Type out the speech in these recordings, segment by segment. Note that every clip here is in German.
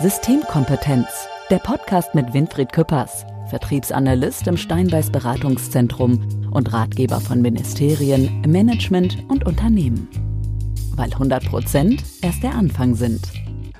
Systemkompetenz, der Podcast mit Winfried Küppers, Vertriebsanalyst im Steinbeiß Beratungszentrum und Ratgeber von Ministerien, Management und Unternehmen. Weil 100 Prozent erst der Anfang sind.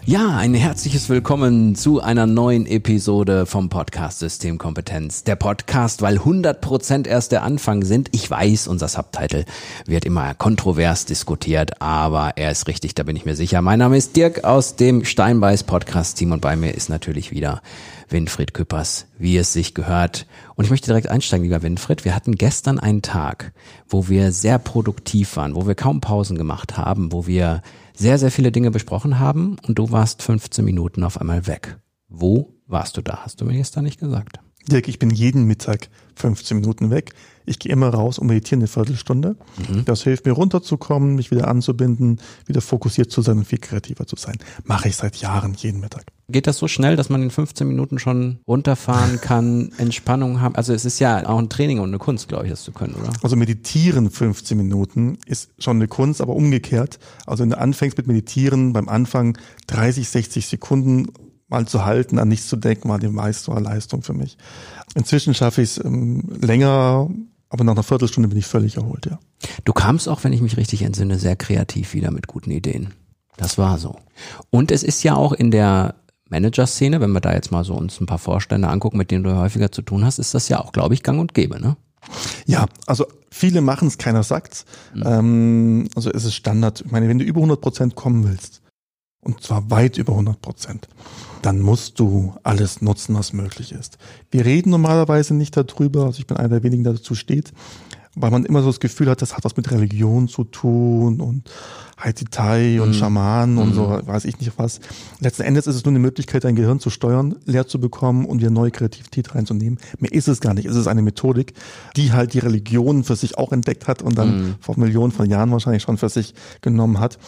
Ja, ein herzliches Willkommen zu einer neuen Episode vom Podcast Systemkompetenz. Der Podcast, weil 100% erst der Anfang sind. Ich weiß, unser Subtitle wird immer kontrovers diskutiert, aber er ist richtig, da bin ich mir sicher. Mein Name ist Dirk aus dem Steinbeiß Podcast Team und bei mir ist natürlich wieder Winfried Küppers, wie es sich gehört. Und ich möchte direkt einsteigen, lieber Winfried. Wir hatten gestern einen Tag, wo wir sehr produktiv waren, wo wir kaum Pausen gemacht haben, wo wir sehr, sehr viele Dinge besprochen haben und du warst 15 Minuten auf einmal weg. Wo warst du da? Hast du mir gestern nicht gesagt. Dirk, ich bin jeden Mittag 15 Minuten weg. Ich gehe immer raus und meditiere eine Viertelstunde. Mhm. Das hilft mir runterzukommen, mich wieder anzubinden, wieder fokussiert zu sein und viel kreativer zu sein. Mache ich seit Jahren jeden Mittag. Geht das so schnell, dass man in 15 Minuten schon runterfahren kann, Entspannung haben? Also es ist ja auch ein Training und eine Kunst, glaube ich, das zu können, oder? Also meditieren 15 Minuten ist schon eine Kunst, aber umgekehrt. Also wenn du anfängst mit meditieren, beim Anfang 30, 60 Sekunden mal zu halten, an nichts zu denken, war die Meisterleistung für mich. Inzwischen schaffe ich es ähm, länger, aber nach einer Viertelstunde bin ich völlig erholt, ja. Du kamst auch, wenn ich mich richtig entsinne, sehr kreativ wieder mit guten Ideen. Das war so. Und es ist ja auch in der Manager-Szene, wenn wir da jetzt mal so uns ein paar Vorstände angucken, mit denen du häufiger zu tun hast, ist das ja auch, glaube ich, gang und gäbe, ne? Ja, also viele machen es, keiner sagt's. Mhm. Ähm, also es ist Standard. Ich meine, wenn du über 100 Prozent kommen willst, und zwar weit über 100 Prozent, dann musst du alles nutzen, was möglich ist. Wir reden normalerweise nicht darüber, also ich bin einer der wenigen, der dazu steht, weil man immer so das Gefühl hat, das hat was mit Religion zu tun und Haiti und mhm. Schamanen und so, mhm. weiß ich nicht was. Letzten Endes ist es nur eine Möglichkeit, dein Gehirn zu steuern, leer zu bekommen und wieder neue Kreativität reinzunehmen. Mehr ist es gar nicht. Es ist eine Methodik, die halt die Religion für sich auch entdeckt hat und dann mhm. vor Millionen von Jahren wahrscheinlich schon für sich genommen hat.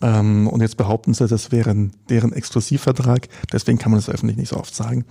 Ähm, und jetzt behaupten sie, das wäre deren Exklusivvertrag. Deswegen kann man das öffentlich nicht so oft sagen.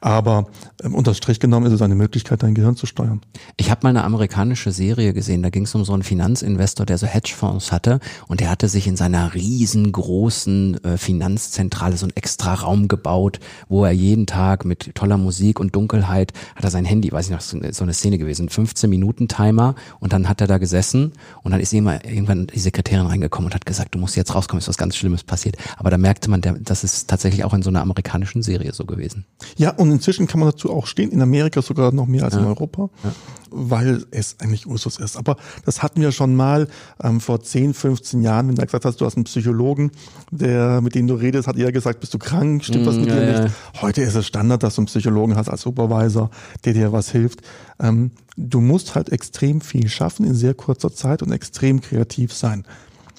Aber ähm, unter Strich genommen ist es eine Möglichkeit, dein Gehirn zu steuern. Ich habe mal eine amerikanische Serie gesehen, da ging es um so einen Finanzinvestor, der so Hedgefonds hatte und der hatte sich in seiner riesengroßen äh, Finanzzentrale so einen extra Raum gebaut, wo er jeden Tag mit toller Musik und Dunkelheit hat er sein Handy, weiß ich noch, so eine Szene gewesen, 15 Minuten Timer und dann hat er da gesessen und dann ist immer irgendwann die Sekretärin reingekommen und hat gesagt, du musst jetzt rauskommen, ist was ganz Schlimmes passiert. Aber da merkte man, das ist tatsächlich auch in so einer amerikanischen Serie so gewesen. Ja, und inzwischen kann man dazu auch stehen, in Amerika sogar noch mehr als ja. in Europa, ja. Weil es eigentlich Usus ist. Aber das hatten wir schon mal ähm, vor 10, 15 Jahren wenn du gesagt hast, du hast einen Psychologen, der, mit dem du redest, hat eher gesagt, bist du krank, stimmt mm, was mit ja, dir nicht. Heute ist es Standard, dass du einen Psychologen hast als Supervisor, der dir was hilft. Ähm, du musst halt extrem viel schaffen in sehr kurzer Zeit und extrem kreativ sein.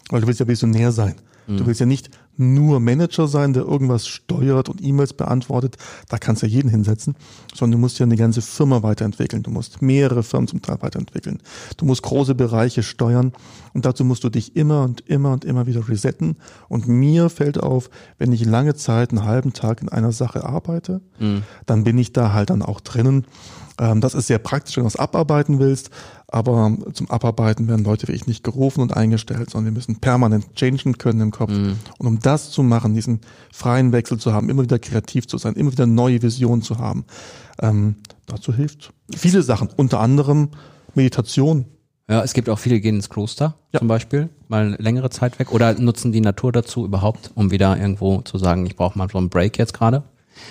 Weil du willst ja visionär sein. Du mhm. willst ja nicht nur Manager sein, der irgendwas steuert und E-Mails beantwortet, da kannst du ja jeden hinsetzen, sondern du musst ja eine ganze Firma weiterentwickeln. Du musst mehrere Firmen zum Teil weiterentwickeln. Du musst große Bereiche steuern und dazu musst du dich immer und immer und immer wieder resetten. Und mir fällt auf, wenn ich lange Zeit, einen halben Tag in einer Sache arbeite, mhm. dann bin ich da halt dann auch drinnen ähm, das ist sehr praktisch, wenn du was abarbeiten willst, aber zum Abarbeiten werden Leute wie ich nicht gerufen und eingestellt, sondern wir müssen permanent changen können im Kopf. Mhm. Und um das zu machen, diesen freien Wechsel zu haben, immer wieder kreativ zu sein, immer wieder neue Visionen zu haben, ähm, dazu hilft viele Sachen, unter anderem Meditation. Ja, es gibt auch viele, die gehen ins Kloster ja. zum Beispiel, mal längere Zeit weg oder nutzen die Natur dazu überhaupt, um wieder irgendwo zu sagen, ich brauche mal so einen Break jetzt gerade.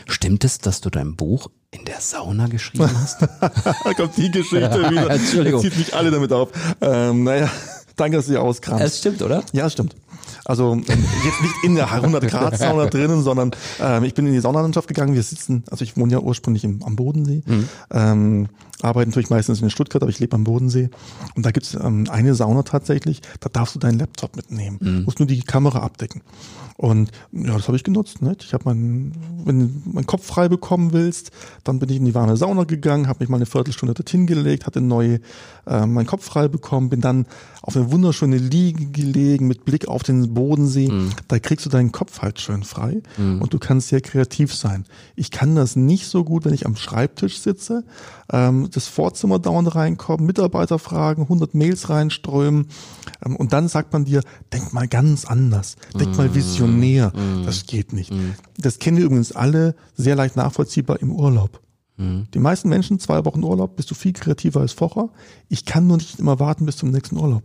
Stimmt es, dass du dein Buch in der Sauna geschrieben hast? da kommt die Geschichte wieder. Entschuldigung. Jetzt zieht mich alle damit auf. Ähm, naja, danke, dass du sie auskramst. Es stimmt, oder? Ja, es stimmt. Also ähm, jetzt nicht in der 100 Grad Sauna drinnen, sondern ähm, ich bin in die Saunalandschaft gegangen. Wir sitzen, also ich wohne ja ursprünglich im, am Bodensee, mhm. ähm, arbeite natürlich meistens in Stuttgart, aber ich lebe am Bodensee. Und da gibt's ähm, eine Sauna tatsächlich, da darfst du deinen Laptop mitnehmen, mhm. musst nur die Kamera abdecken. Und ja, das habe ich genutzt. Nicht? Ich habe meinen, wenn du meinen Kopf frei bekommen willst, dann bin ich in die warme Sauna gegangen, habe mich mal eine Viertelstunde dorthin gelegt, hatte neu äh, meinen Kopf frei bekommen, bin dann auf eine wunderschöne Liege gelegen mit Blick auf den den Bodensee, mhm. da kriegst du deinen Kopf halt schön frei mhm. und du kannst sehr kreativ sein. Ich kann das nicht so gut, wenn ich am Schreibtisch sitze, ähm, das Vorzimmer dauernd reinkommen, Mitarbeiter fragen, 100 Mails reinströmen ähm, und dann sagt man dir, denk mal ganz anders, denk mhm. mal visionär. Mhm. Das geht nicht. Mhm. Das kennen wir übrigens alle sehr leicht nachvollziehbar im Urlaub. Mhm. Die meisten Menschen, zwei Wochen Urlaub, bist du viel kreativer als vorher. Ich kann nur nicht immer warten bis zum nächsten Urlaub.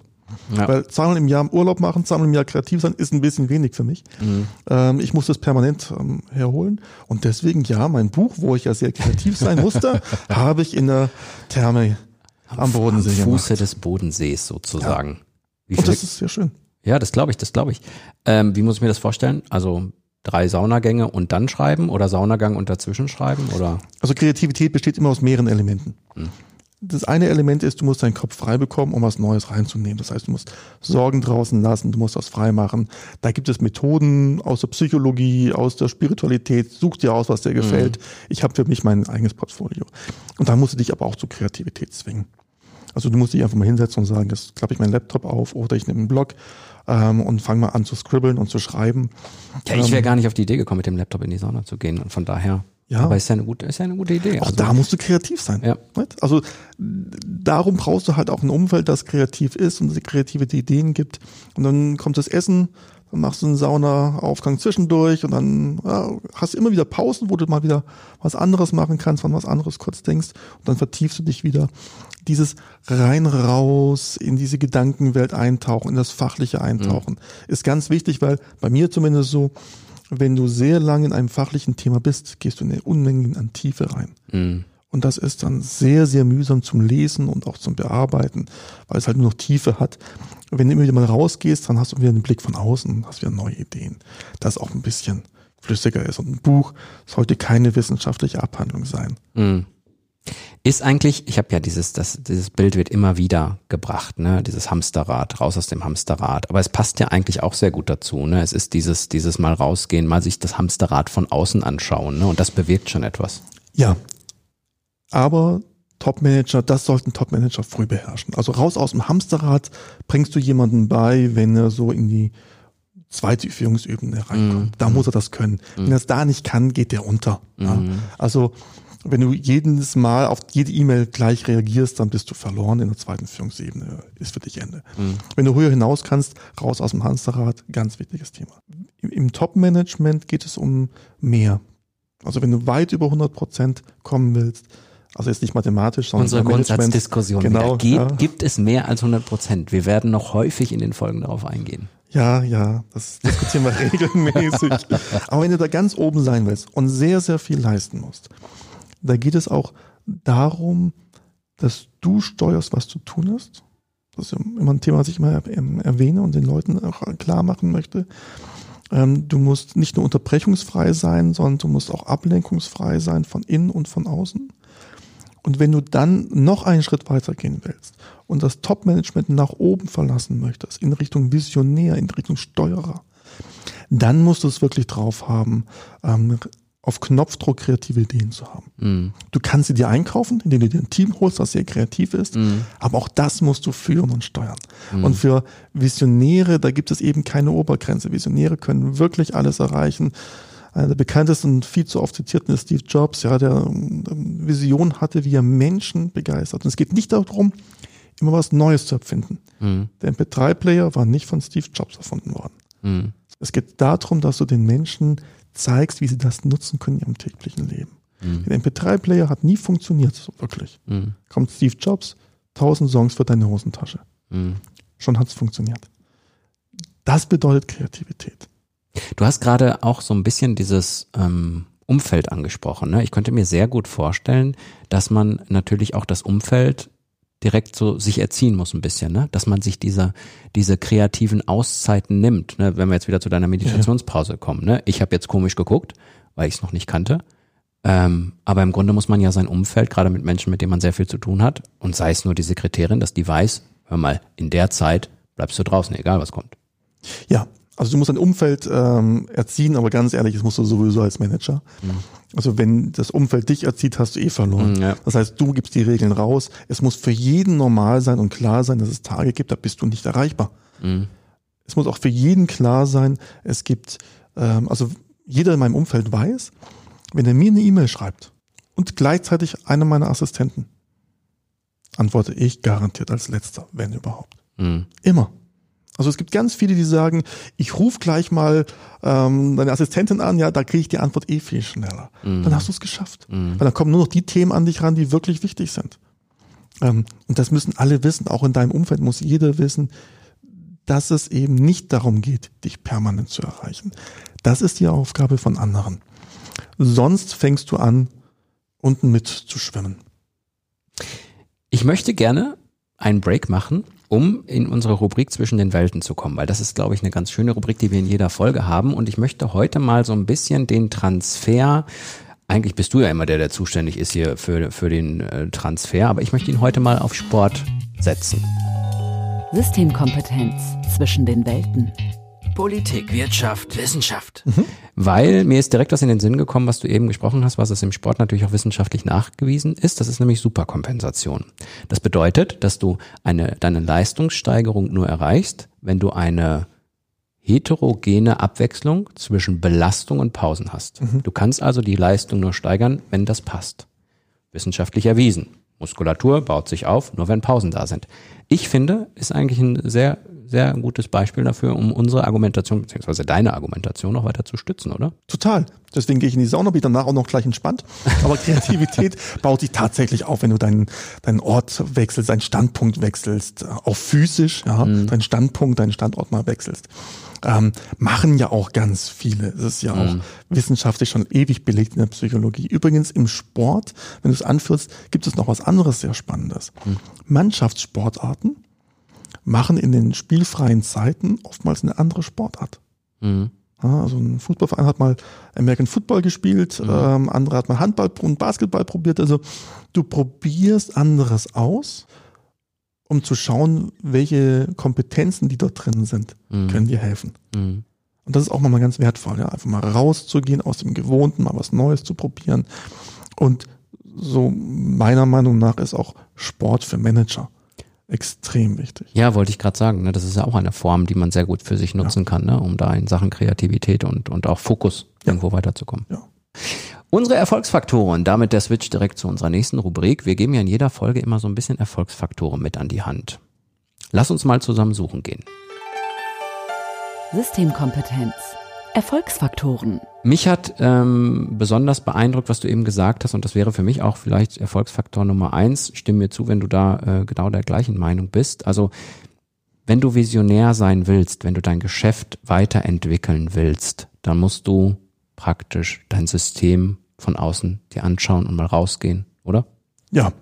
Ja. Weil zweimal im Jahr Urlaub machen, zweimal im Jahr kreativ sein, ist ein bisschen wenig für mich. Mhm. Ähm, ich muss das permanent ähm, herholen. Und deswegen, ja, mein Buch, wo ich ja sehr kreativ sein musste, habe ich in der Therme am Bodensee am Fuße gemacht. des Bodensees sozusagen. Ja. Und das ist sehr schön. Ja, das glaube ich, das glaube ich. Ähm, wie muss ich mir das vorstellen? Also drei Saunagänge und dann schreiben oder Saunagang und dazwischen schreiben oder? Also Kreativität besteht immer aus mehreren Elementen. Hm das eine Element ist, du musst deinen Kopf frei bekommen, um was Neues reinzunehmen. Das heißt, du musst Sorgen draußen lassen, du musst das frei machen. Da gibt es Methoden aus der Psychologie, aus der Spiritualität. Such dir aus, was dir gefällt. Mhm. Ich habe für mich mein eigenes Portfolio. Und da musst du dich aber auch zur Kreativität zwingen. Also du musst dich einfach mal hinsetzen und sagen, jetzt klappe ich meinen Laptop auf oder ich nehme einen Blog ähm, und fange mal an zu scribbeln und zu schreiben. Ja, ich wäre ähm, gar nicht auf die Idee gekommen, mit dem Laptop in die Sauna zu gehen. Und von daher ja. Aber ist ja eine gute, ist ja eine gute Idee. Auch also, da musst du kreativ sein. Ja. Also darum brauchst du halt auch ein Umfeld, das kreativ ist und kreative Ideen gibt. Und dann kommt das Essen, dann machst du einen Saunaaufgang zwischendurch und dann ja, hast du immer wieder Pausen, wo du mal wieder was anderes machen kannst, von was anderes kurz denkst und dann vertiefst du dich wieder. Dieses rein raus in diese Gedankenwelt eintauchen, in das fachliche Eintauchen, mhm. ist ganz wichtig, weil bei mir zumindest so, wenn du sehr lange in einem fachlichen Thema bist, gehst du in eine Unmenge an Tiefe rein. Mhm. Und das ist dann sehr, sehr mühsam zum Lesen und auch zum Bearbeiten, weil es halt nur noch Tiefe hat. Wenn du immer wieder mal rausgehst, dann hast du wieder einen Blick von außen, hast wieder neue Ideen. Das auch ein bisschen flüssiger ist. Und ein Buch sollte keine wissenschaftliche Abhandlung sein. Mhm. Ist eigentlich, ich habe ja dieses, das, dieses Bild wird immer wieder gebracht, ne, dieses Hamsterrad, raus aus dem Hamsterrad. Aber es passt ja eigentlich auch sehr gut dazu, ne. Es ist dieses, dieses mal rausgehen, mal sich das Hamsterrad von außen anschauen, ne, und das bewirkt schon etwas. Ja. Aber Topmanager, das sollten Topmanager früh beherrschen. Also raus aus dem Hamsterrad bringst du jemanden bei, wenn er so in die zweite Führungsebene reinkommt. Mm. Da muss er das können. Mm. Wenn er es da nicht kann, geht der unter. Mm. Ja. Mhm. Also wenn du jedes Mal auf jede E-Mail gleich reagierst, dann bist du verloren in der zweiten Führungsebene, ist für dich Ende. Mhm. Wenn du höher hinaus kannst, raus aus dem Hamsterrad, ganz wichtiges Thema. Im, im Top-Management geht es um mehr. Also wenn du weit über 100 Prozent kommen willst, also jetzt nicht mathematisch, sondern unsere Grundsatzdiskussion. Genau, Geht, ja. Gibt es mehr als 100 Prozent? Wir werden noch häufig in den Folgen darauf eingehen. Ja, ja, das diskutieren wir regelmäßig. Aber wenn du da ganz oben sein willst und sehr, sehr viel leisten musst, da geht es auch darum, dass du steuerst, was zu tun ist. Das ist immer ein Thema, was ich immer erwähne und den Leuten auch klar machen möchte. Ähm, du musst nicht nur unterbrechungsfrei sein, sondern du musst auch ablenkungsfrei sein von innen und von außen. Und wenn du dann noch einen Schritt weitergehen willst und das Top-Management nach oben verlassen möchtest, in Richtung Visionär, in Richtung Steuerer, dann musst du es wirklich drauf haben, ähm, auf Knopfdruck kreative Ideen zu haben. Mm. Du kannst sie dir einkaufen, indem du dir ein Team holst, das sehr kreativ ist, mm. aber auch das musst du führen und steuern. Mm. Und für Visionäre, da gibt es eben keine Obergrenze. Visionäre können wirklich alles erreichen. Einer der bekanntesten und viel zu oft zitierten ist Steve Jobs, ja, der ähm, Vision hatte, wie er Menschen begeistert. Und es geht nicht darum, immer was Neues zu erfinden. Der MP3-Player war nicht von Steve Jobs erfunden worden. Es geht darum, dass du den Menschen zeigst, wie sie das nutzen können in ihrem täglichen Leben. Mhm. Der MP3-Player hat nie funktioniert, so wirklich. Mhm. Kommt Steve Jobs, 1000 Songs für deine Hosentasche. Mhm. Schon hat es funktioniert. Das bedeutet Kreativität. Du hast gerade auch so ein bisschen dieses ähm, Umfeld angesprochen. Ne? Ich könnte mir sehr gut vorstellen, dass man natürlich auch das Umfeld direkt so sich erziehen muss ein bisschen, ne? Dass man sich diese, diese kreativen Auszeiten nimmt, ne? Wenn wir jetzt wieder zu deiner Meditationspause kommen, ne? Ich habe jetzt komisch geguckt, weil ich es noch nicht kannte. Ähm, aber im Grunde muss man ja sein Umfeld, gerade mit Menschen, mit denen man sehr viel zu tun hat, und sei es nur die Sekretärin, dass die weiß, hör mal, in der Zeit bleibst du draußen, egal was kommt. Ja, also du musst dein Umfeld ähm, erziehen, aber ganz ehrlich, das musst du sowieso als Manager. Mhm. Also wenn das Umfeld dich erzieht, hast du eh verloren. Mhm, ja. Das heißt, du gibst die Regeln raus. Es muss für jeden normal sein und klar sein, dass es Tage gibt, da bist du nicht erreichbar. Mhm. es muss auch für jeden klar sein, es gibt, ähm, also jeder in meinem Umfeld weiß, wenn er mir eine E-Mail schreibt und gleichzeitig einer meiner Assistenten, antworte ich garantiert als letzter, wenn überhaupt. Mhm. Immer. Also es gibt ganz viele, die sagen, ich rufe gleich mal ähm, deine Assistentin an, ja, da kriege ich die Antwort eh viel schneller. Mhm. Dann hast du es geschafft. Mhm. Weil dann kommen nur noch die Themen an dich ran, die wirklich wichtig sind. Ähm, und das müssen alle wissen, auch in deinem Umfeld muss jeder wissen, dass es eben nicht darum geht, dich permanent zu erreichen. Das ist die Aufgabe von anderen. Sonst fängst du an, unten mit zu schwimmen. Ich möchte gerne einen Break machen, um in unsere Rubrik zwischen den Welten zu kommen, weil das ist, glaube ich, eine ganz schöne Rubrik, die wir in jeder Folge haben. Und ich möchte heute mal so ein bisschen den Transfer eigentlich bist du ja immer der, der zuständig ist hier für, für den äh, Transfer, aber ich möchte ihn heute mal auf Sport setzen. Systemkompetenz zwischen den Welten. Politik, Wirtschaft, Wissenschaft. Mhm. Weil mir ist direkt was in den Sinn gekommen, was du eben gesprochen hast, was es im Sport natürlich auch wissenschaftlich nachgewiesen ist. Das ist nämlich Superkompensation. Das bedeutet, dass du eine, deine Leistungssteigerung nur erreichst, wenn du eine heterogene Abwechslung zwischen Belastung und Pausen hast. Mhm. Du kannst also die Leistung nur steigern, wenn das passt. Wissenschaftlich erwiesen. Muskulatur baut sich auf, nur wenn Pausen da sind. Ich finde, ist eigentlich ein sehr sehr gutes Beispiel dafür, um unsere Argumentation beziehungsweise deine Argumentation noch weiter zu stützen, oder? Total. Deswegen gehe ich in die Sauna, bin danach auch noch gleich entspannt. Aber Kreativität baut sich tatsächlich auf, wenn du deinen, deinen Ort wechselst, deinen Standpunkt wechselst, auch physisch, ja, mhm. deinen Standpunkt, deinen Standort mal wechselst. Ähm, machen ja auch ganz viele. Das ist ja mhm. auch wissenschaftlich schon ewig belegt in der Psychologie. Übrigens im Sport, wenn du es anführst, gibt es noch was anderes sehr Spannendes. Mhm. Mannschaftssportarten machen in den spielfreien Zeiten oftmals eine andere Sportart. Mhm. Ja, also ein Fußballverein hat mal American Football gespielt, mhm. ähm, andere hat mal Handball und Basketball probiert. Also du probierst anderes aus, um zu schauen, welche Kompetenzen, die dort drin sind, mhm. können dir helfen. Mhm. Und das ist auch mal ganz wertvoll, ja, einfach mal rauszugehen aus dem Gewohnten, mal was Neues zu probieren. Und so meiner Meinung nach ist auch Sport für Manager extrem wichtig. Ja, wollte ich gerade sagen. Ne? Das ist ja auch eine Form, die man sehr gut für sich nutzen ja. kann, ne? um da in Sachen Kreativität und, und auch Fokus ja. irgendwo weiterzukommen. Ja. Unsere Erfolgsfaktoren, damit der Switch direkt zu unserer nächsten Rubrik. Wir geben ja in jeder Folge immer so ein bisschen Erfolgsfaktoren mit an die Hand. Lass uns mal zusammen suchen gehen. Systemkompetenz. Erfolgsfaktoren. Mich hat ähm, besonders beeindruckt, was du eben gesagt hast, und das wäre für mich auch vielleicht Erfolgsfaktor Nummer eins. Stimme mir zu, wenn du da äh, genau der gleichen Meinung bist. Also wenn du visionär sein willst, wenn du dein Geschäft weiterentwickeln willst, dann musst du praktisch dein System von außen dir anschauen und mal rausgehen, oder? Ja.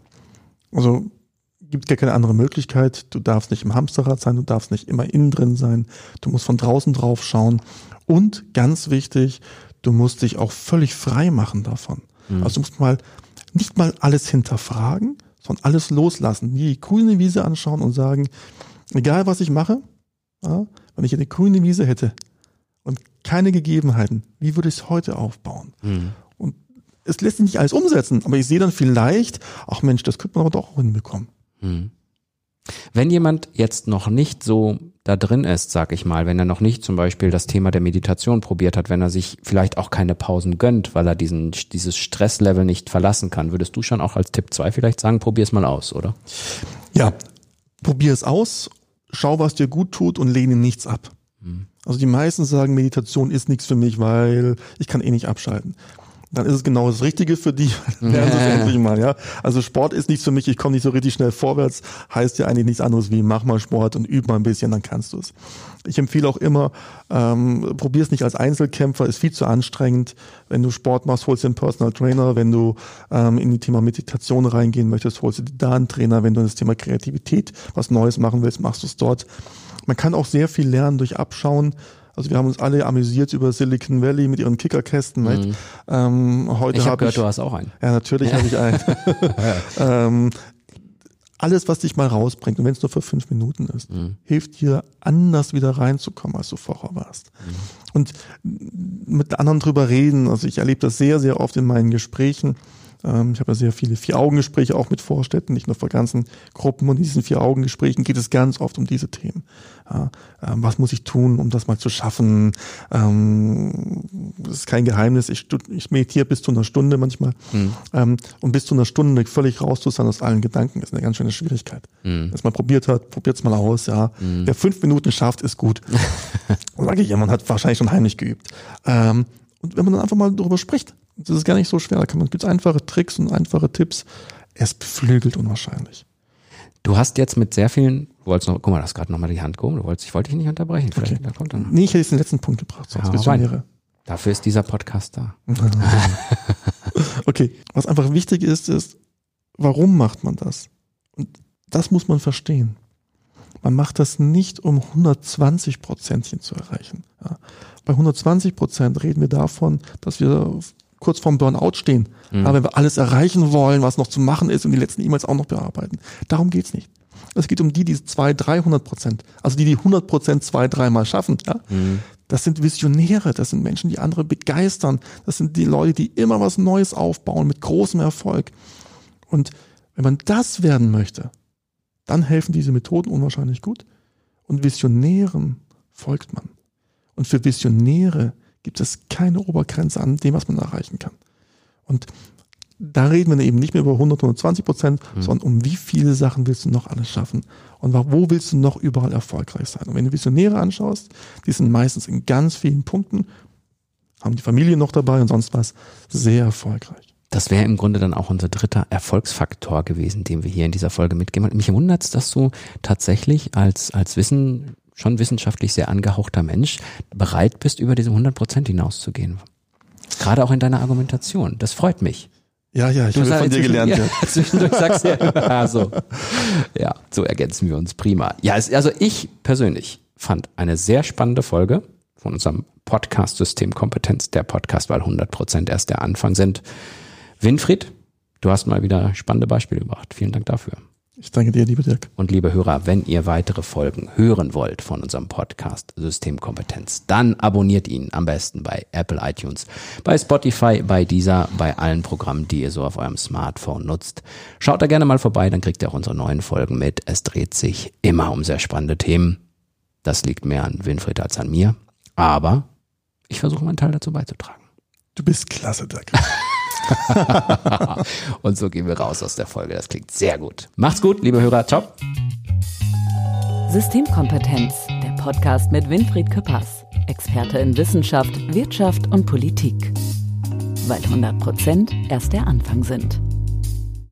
Also gibt gar keine andere Möglichkeit. Du darfst nicht im Hamsterrad sein, du darfst nicht immer innen drin sein. Du musst von draußen drauf schauen. Und ganz wichtig, du musst dich auch völlig frei machen davon. Mhm. Also du musst mal nicht mal alles hinterfragen, sondern alles loslassen. Die grüne Wiese anschauen und sagen, egal was ich mache, ja, wenn ich eine grüne Wiese hätte und keine Gegebenheiten, wie würde ich es heute aufbauen? Mhm. Und es lässt sich nicht alles umsetzen, aber ich sehe dann vielleicht, ach Mensch, das könnte man aber doch auch hinbekommen. Mhm. Wenn jemand jetzt noch nicht so da drin ist, sag ich mal, wenn er noch nicht zum Beispiel das Thema der Meditation probiert hat, wenn er sich vielleicht auch keine Pausen gönnt, weil er diesen, dieses Stresslevel nicht verlassen kann, würdest du schon auch als Tipp 2 vielleicht sagen, probier es mal aus, oder? Ja, probier es aus, schau, was dir gut tut und lehne nichts ab. Hm. Also die meisten sagen, Meditation ist nichts für mich, weil ich kann eh nicht abschalten dann ist es genau das Richtige für die. Lernen sie es endlich mal, ja. Also Sport ist nichts für mich, ich komme nicht so richtig schnell vorwärts, heißt ja eigentlich nichts anderes wie mach mal Sport und üb mal ein bisschen, dann kannst du es. Ich empfehle auch immer, ähm, probier es nicht als Einzelkämpfer, ist viel zu anstrengend. Wenn du Sport machst, holst du einen Personal Trainer. Wenn du ähm, in die Thema Meditation reingehen möchtest, holst du dir da einen Trainer. Wenn du in das Thema Kreativität was Neues machen willst, machst du es dort. Man kann auch sehr viel lernen durch Abschauen. Also wir haben uns alle amüsiert über Silicon Valley mit ihren Kickerkästen. Mhm. Ähm, heute ich habe hab gehört, ich, du hast auch einen. Ja, natürlich habe ich einen. ähm, alles, was dich mal rausbringt, und wenn es nur für fünf Minuten ist, mhm. hilft dir, anders wieder reinzukommen, als du vorher warst. Mhm. Und mit anderen drüber reden, also ich erlebe das sehr, sehr oft in meinen Gesprächen, Ähm, ich habe ja sehr viele Vier-Augen-Gespräche auch mit Vorstädten, nicht nur vor ganzen Gruppen. Und in diesen Vier-Augen-Gesprächen geht es ganz oft um diese Themen. Ja, ähm, was muss ich tun, um das mal zu schaffen? Ähm, das ist kein Geheimnis. Ich, ich meditiere bis zu einer Stunde manchmal. Mhm. Ähm, und bis zu einer Stunde völlig raus zu sein aus allen Gedanken ist eine ganz schöne Schwierigkeit. Mhm. Dass man probiert hat, probiert es mal aus. Ja, mhm. Wer fünf Minuten schafft, ist gut. Sage ich immer, man hat wahrscheinlich schon heimlich geübt. Ähm, und wenn man dann einfach mal darüber spricht, das ist gar nicht so schwer. Da kann man, gibt's einfache Tricks und einfache Tipps. Er ist beflügelt unwahrscheinlich. Du hast jetzt mit sehr vielen, du wolltest noch, guck mal, du hast gerade nochmal die Hand gehoben, du wolltest, ich wollte dich nicht unterbrechen. Vielleicht okay. da kommt dann. Nee, ich hätte jetzt den letzten Punkt gebracht, sonst ja, Visionäre. Dafür ist dieser Podcast da. okay, was einfach wichtig ist, ist, warum macht man das? Und das muss man verstehen. Man macht das nicht, um 120 Prozentchen zu erreichen. Ja. Bei 120 Prozent reden wir davon, dass wir kurz vorm Burnout stehen. Mhm. Aber wenn wir alles erreichen wollen, was noch zu machen ist und die letzten E-Mails auch noch bearbeiten. Darum geht's nicht. Es geht um die, die zwei, 300 Prozent, also die, die 100 Prozent zwei, dreimal schaffen. Ja? Mhm. Das sind Visionäre, das sind Menschen, die andere begeistern. Das sind die Leute, die immer was Neues aufbauen mit großem Erfolg. Und wenn man das werden möchte, dann helfen diese Methoden unwahrscheinlich gut. Und Visionären folgt man. Und für Visionäre gibt es keine Obergrenze an dem, was man erreichen kann. Und da reden wir eben nicht mehr über 100, 120 Prozent, mhm. sondern um wie viele Sachen willst du noch alles schaffen und wo willst du noch überall erfolgreich sein. Und wenn du Visionäre anschaust, die sind meistens in ganz vielen Punkten, haben die Familie noch dabei und sonst was, sehr erfolgreich. Das wäre im Grunde dann auch unser dritter Erfolgsfaktor gewesen, den wir hier in dieser Folge mitgeben. Mich wundert es, dass du tatsächlich als, als Wissen, schon wissenschaftlich sehr angehauchter Mensch bereit bist, über diese 100 Prozent hinauszugehen. Gerade auch in deiner Argumentation. Das freut mich. Ja, ja, ich habe von dir gelernt. Ja, zwischendurch sagst du ja, also, ja, so ergänzen wir uns prima. Ja, es, also ich persönlich fand eine sehr spannende Folge von unserem Podcast System Kompetenz, der Podcast, weil 100 Prozent erst der Anfang sind. Winfried, du hast mal wieder spannende Beispiele gebracht. Vielen Dank dafür. Ich danke dir, lieber Dirk. Und liebe Hörer, wenn ihr weitere Folgen hören wollt von unserem Podcast Systemkompetenz, dann abonniert ihn am besten bei Apple iTunes, bei Spotify, bei dieser, bei allen Programmen, die ihr so auf eurem Smartphone nutzt. Schaut da gerne mal vorbei, dann kriegt ihr auch unsere neuen Folgen mit. Es dreht sich immer um sehr spannende Themen. Das liegt mehr an Winfried als an mir. Aber ich versuche meinen Teil dazu beizutragen. Du bist klasse, Dirk. Und so gehen wir raus aus der Folge. Das klingt sehr gut. Macht's gut, liebe Hörer. Ciao. Systemkompetenz, der Podcast mit Winfried Küppers, Experte in Wissenschaft, Wirtschaft und Politik. Weil 100 Prozent erst der Anfang sind.